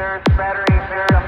There's battery, there's.